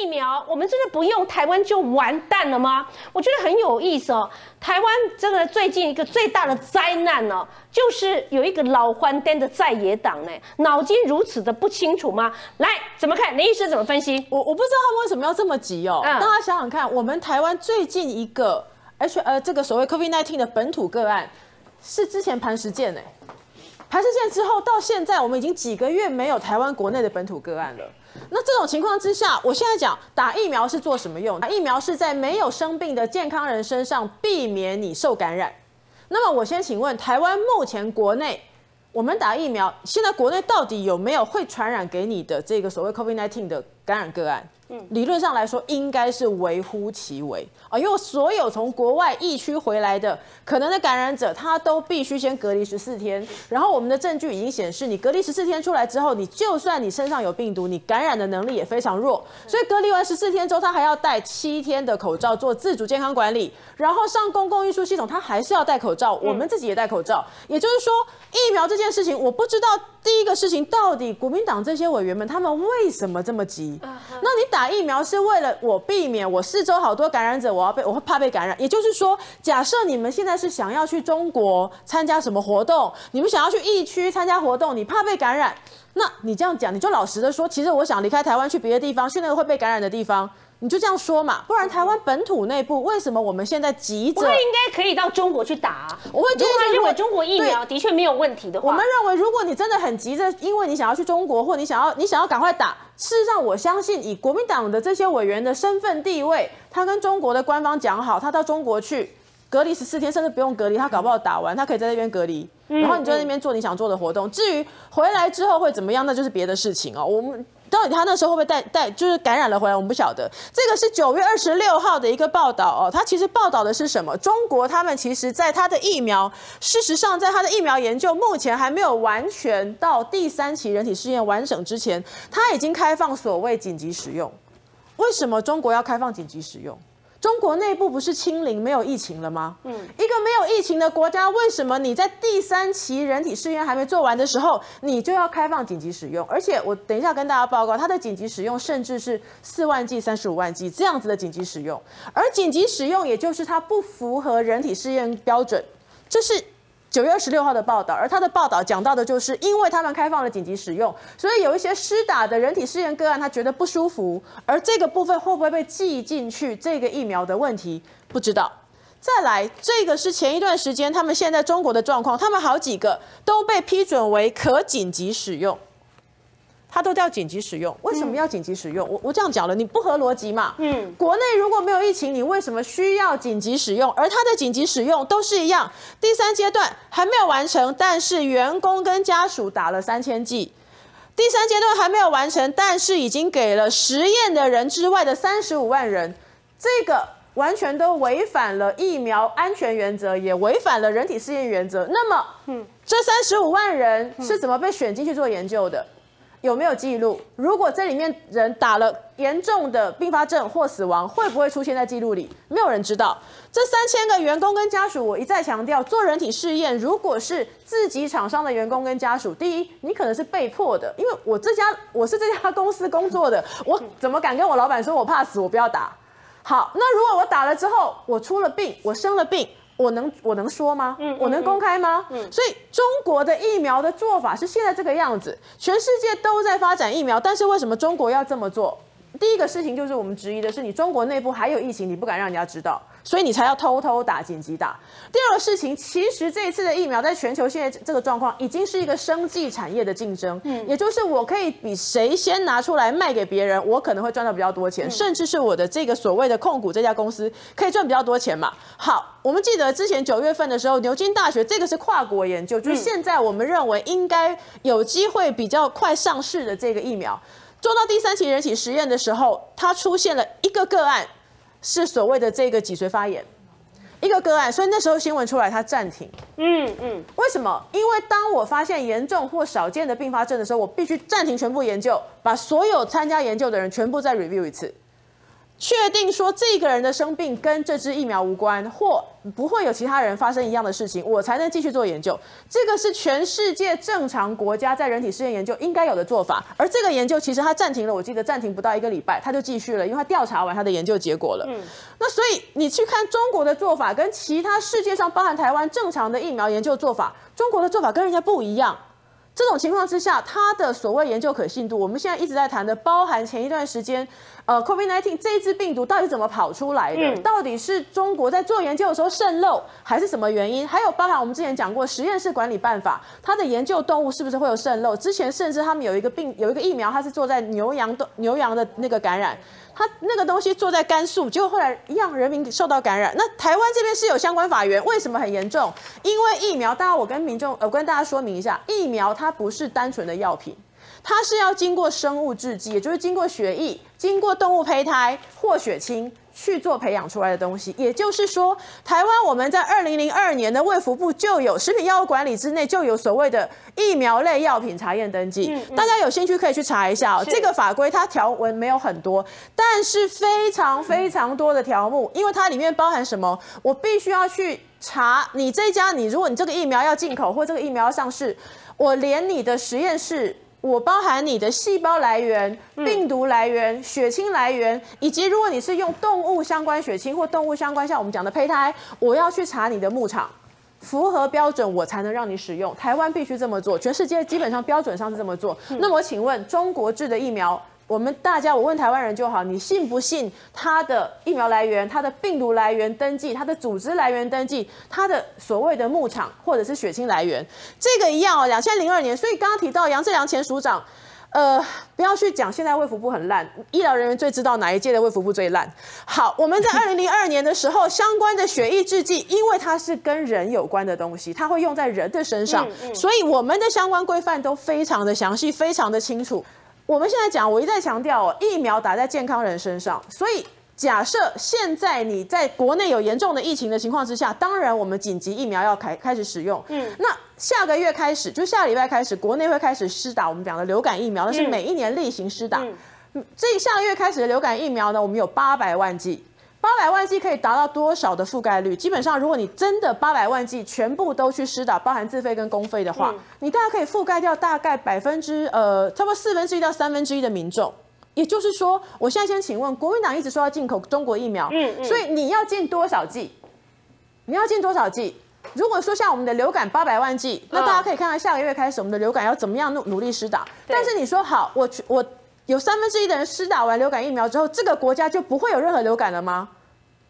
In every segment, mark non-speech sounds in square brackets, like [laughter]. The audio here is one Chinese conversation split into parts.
疫苗，我们真的不用，台湾就完蛋了吗？我觉得很有意思哦。台湾真的最近一个最大的灾难呢，就是有一个老欢颠的在野党呢，脑筋如此的不清楚吗？来，怎么看？林医师怎么分析？我我不知道他们为什么要这么急哦。大家想想看，我们台湾最近一个 H 呃这个所谓 COVID-19 的本土个案，是之前磐石舰呢。台事件之后到现在，我们已经几个月没有台湾国内的本土个案了。那这种情况之下，我现在讲打疫苗是做什么用？打疫苗是在没有生病的健康人身上避免你受感染。那么我先请问，台湾目前国内我们打疫苗，现在国内到底有没有会传染给你的这个所谓 COVID-19 的感染个案？理论上来说，应该是微乎其微啊，因为所有从国外疫区回来的可能的感染者，他都必须先隔离十四天。然后我们的证据已经显示，你隔离十四天出来之后，你就算你身上有病毒，你感染的能力也非常弱。所以隔离完十四天之后，他还要戴七天的口罩做自主健康管理，然后上公共运输系统，他还是要戴口罩。我们自己也戴口罩。也就是说，疫苗这件事情，我不知道第一个事情到底国民党这些委员们他们为什么这么急？那你打？疫苗是为了我避免我四周好多感染者，我要被我会怕被感染。也就是说，假设你们现在是想要去中国参加什么活动，你们想要去疫区参加活动，你怕被感染，那你这样讲，你就老实的说，其实我想离开台湾去别的地方，去那个会被感染的地方。你就这样说嘛，不然台湾本土内部为什么我们现在急着？我应该可以到中国去打。我会觉得，认为中国疫苗的确没有问题的话，我们认为，如果你真的很急着，因为你想要去中国，或你想要你想要赶快打，事实上，我相信以国民党的这些委员的身份地位，他跟中国的官方讲好，他到中国去隔离十四天，甚至不用隔离，他搞不好打完，他可以在那边隔离，然后你就在那边做你想做的活动。至于回来之后会怎么样，那就是别的事情哦。我们。到底他那时候会不会带带就是感染了回来？我们不晓得。这个是九月二十六号的一个报道哦，他其实报道的是什么？中国他们其实在他的疫苗，事实上在他的疫苗研究目前还没有完全到第三期人体试验完整之前，他已经开放所谓紧急使用。为什么中国要开放紧急使用？中国内部不是清零没有疫情了吗？嗯，一个没有疫情的国家，为什么你在第三期人体试验还没做完的时候，你就要开放紧急使用？而且我等一下跟大家报告，它的紧急使用甚至是四万剂、三十五万剂这样子的紧急使用，而紧急使用也就是它不符合人体试验标准，这是。九月二十六号的报道，而他的报道讲到的就是，因为他们开放了紧急使用，所以有一些施打的人体试验个案，他觉得不舒服，而这个部分会不会被记进去？这个疫苗的问题不知道。再来，这个是前一段时间他们现在中国的状况，他们好几个都被批准为可紧急使用。它都叫紧急使用，为什么要紧急使用？我我这样讲了，你不合逻辑嘛？嗯，国内如果没有疫情，你为什么需要紧急使用？而它的紧急使用都是一样，第三阶段还没有完成，但是员工跟家属打了三千剂，第三阶段还没有完成，但是已经给了实验的人之外的三十五万人，这个完全都违反了疫苗安全原则，也违反了人体试验原则。那么，嗯，这三十五万人是怎么被选进去做研究的？有没有记录？如果这里面人打了严重的并发症或死亡，会不会出现在记录里？没有人知道。这三千个员工跟家属，我一再强调，做人体试验，如果是自己厂商的员工跟家属，第一，你可能是被迫的，因为我这家我是这家公司工作的，我怎么敢跟我老板说我怕死，我不要打？好，那如果我打了之后，我出了病，我生了病。我能我能说吗？嗯，我能公开吗？嗯，所以中国的疫苗的做法是现在这个样子，全世界都在发展疫苗，但是为什么中国要这么做？第一个事情就是我们质疑的是，你中国内部还有疫情，你不敢让人家知道。所以你才要偷偷打紧急打。第二个事情，其实这一次的疫苗在全球现在这个状况，已经是一个生计产业的竞争。嗯，也就是我可以比谁先拿出来卖给别人，我可能会赚到比较多钱，甚至是我的这个所谓的控股这家公司可以赚比较多钱嘛。好，我们记得之前九月份的时候，牛津大学这个是跨国研究，就是现在我们认为应该有机会比较快上市的这个疫苗，做到第三期人体实验的时候，它出现了一个个案。是所谓的这个脊髓发炎，一个个案，所以那时候新闻出来，它暂停。嗯嗯，为什么？因为当我发现严重或少见的并发症的时候，我必须暂停全部研究，把所有参加研究的人全部再 review 一次。确定说这个人的生病跟这支疫苗无关，或不会有其他人发生一样的事情，我才能继续做研究。这个是全世界正常国家在人体试验研究应该有的做法。而这个研究其实它暂停了，我记得暂停不到一个礼拜，它就继续了，因为它调查完它的研究结果了。嗯，那所以你去看中国的做法跟其他世界上包含台湾正常的疫苗研究做法，中国的做法跟人家不一样。这种情况之下，它的所谓研究可信度，我们现在一直在谈的，包含前一段时间，呃，COVID-19 这一支病毒到底怎么跑出来的？到底是中国在做研究的时候渗漏，还是什么原因？还有包含我们之前讲过实验室管理办法，它的研究动物是不是会有渗漏？之前甚至他们有一个病，有一个疫苗，它是做在牛羊的牛羊的那个感染。他那个东西做在甘肃，结果后来让人民受到感染。那台湾这边是有相关法源，为什么很严重？因为疫苗，当然我跟民众，我跟大家说明一下，疫苗它不是单纯的药品，它是要经过生物制剂，也就是经过血液、经过动物胚胎或血清。去做培养出来的东西，也就是说，台湾我们在二零零二年的卫福部就有食品药物管理之内就有所谓的疫苗类药品查验登记，大家有兴趣可以去查一下哦。这个法规它条文没有很多，但是非常非常多的条目，因为它里面包含什么，我必须要去查你这家，你如果你这个疫苗要进口或这个疫苗要上市，我连你的实验室。我包含你的细胞来源、病毒来源、血清来源，以及如果你是用动物相关血清或动物相关，像我们讲的胚胎，我要去查你的牧场，符合标准我才能让你使用。台湾必须这么做，全世界基本上标准上是这么做。那么请问，中国制的疫苗？我们大家，我问台湾人就好，你信不信它的疫苗来源、它的病毒来源登记、它的组织来源登记、它的所谓的牧场或者是血清来源，这个一样哦。两千零二年，所以刚刚提到杨志良前署长，呃，不要去讲现在卫福部很烂，医疗人员最知道哪一届的卫福部最烂。好，我们在 [laughs] 二零零二年的时候，相关的血液制剂，因为它是跟人有关的东西，它会用在人的身上，所以我们的相关规范都非常的详细，非常的清楚。我们现在讲，我一再强调哦，疫苗打在健康人身上，所以假设现在你在国内有严重的疫情的情况之下，当然我们紧急疫苗要开开始使用。嗯，那下个月开始，就下礼拜开始，国内会开始施打我们讲的流感疫苗，那是每一年例行施打。嗯，这下个月开始的流感疫苗呢，我们有八百万剂。八百万剂可以达到多少的覆盖率？基本上，如果你真的八百万剂全部都去施打，包含自费跟公费的话，你大概可以覆盖掉大概百分之呃，差不多四分之一到三分之一的民众。也就是说，我现在先请问，国民党一直说要进口中国疫苗，嗯，所以你要进多少剂？你要进多少剂？如果说像我们的流感八百万剂，那大家可以看到下个月开始我们的流感要怎么样努努力施打。但是你说好，我我。有三分之一的人施打完流感疫苗之后，这个国家就不会有任何流感了吗？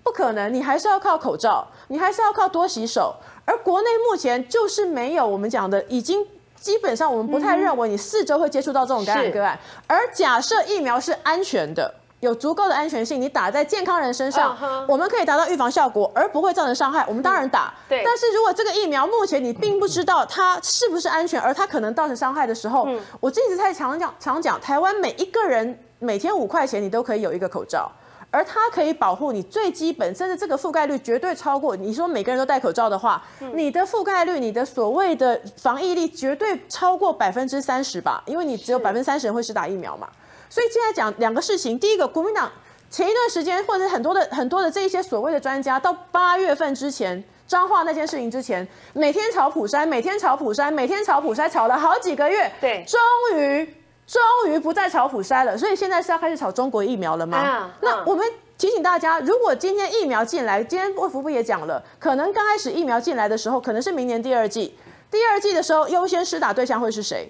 不可能，你还是要靠口罩，你还是要靠多洗手。而国内目前就是没有我们讲的，已经基本上我们不太认为你四周会接触到这种感染个案。而假设疫苗是安全的。有足够的安全性，你打在健康人身上，我们可以达到预防效果，而不会造成伤害。我们当然打。对。但是如果这个疫苗目前你并不知道它是不是安全，而它可能造成伤害的时候，我一直在常讲，常讲，台湾每一个人每天五块钱，你都可以有一个口罩，而它可以保护你最基本，甚至这个覆盖率绝对超过。你说每个人都戴口罩的话，你的覆盖率，你的所谓的防疫力绝对超过百分之三十吧？因为你只有百分之三十人会是打疫苗嘛。所以现在讲两个事情，第一个，国民党前一段时间或者很多的很多的这一些所谓的专家，到八月份之前，彰化那件事情之前，每天炒普筛，每天炒普筛，每天炒普筛，炒了好几个月，对，终于终于不再炒普筛了。所以现在是要开始炒中国疫苗了吗？那我们提醒大家，如果今天疫苗进来，今天卫福部也讲了，可能刚开始疫苗进来的时候，可能是明年第二季，第二季的时候优先施打对象会是谁？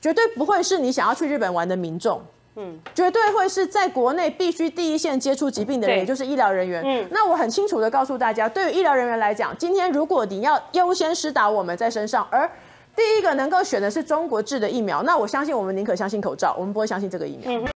绝对不会是你想要去日本玩的民众。嗯，绝对会是在国内必须第一线接触疾病的人，也就是医疗人员。嗯，那我很清楚的告诉大家，对于医疗人员来讲，今天如果你要优先施打我们在身上，而第一个能够选的是中国制的疫苗，那我相信我们宁可相信口罩，我们不会相信这个疫苗。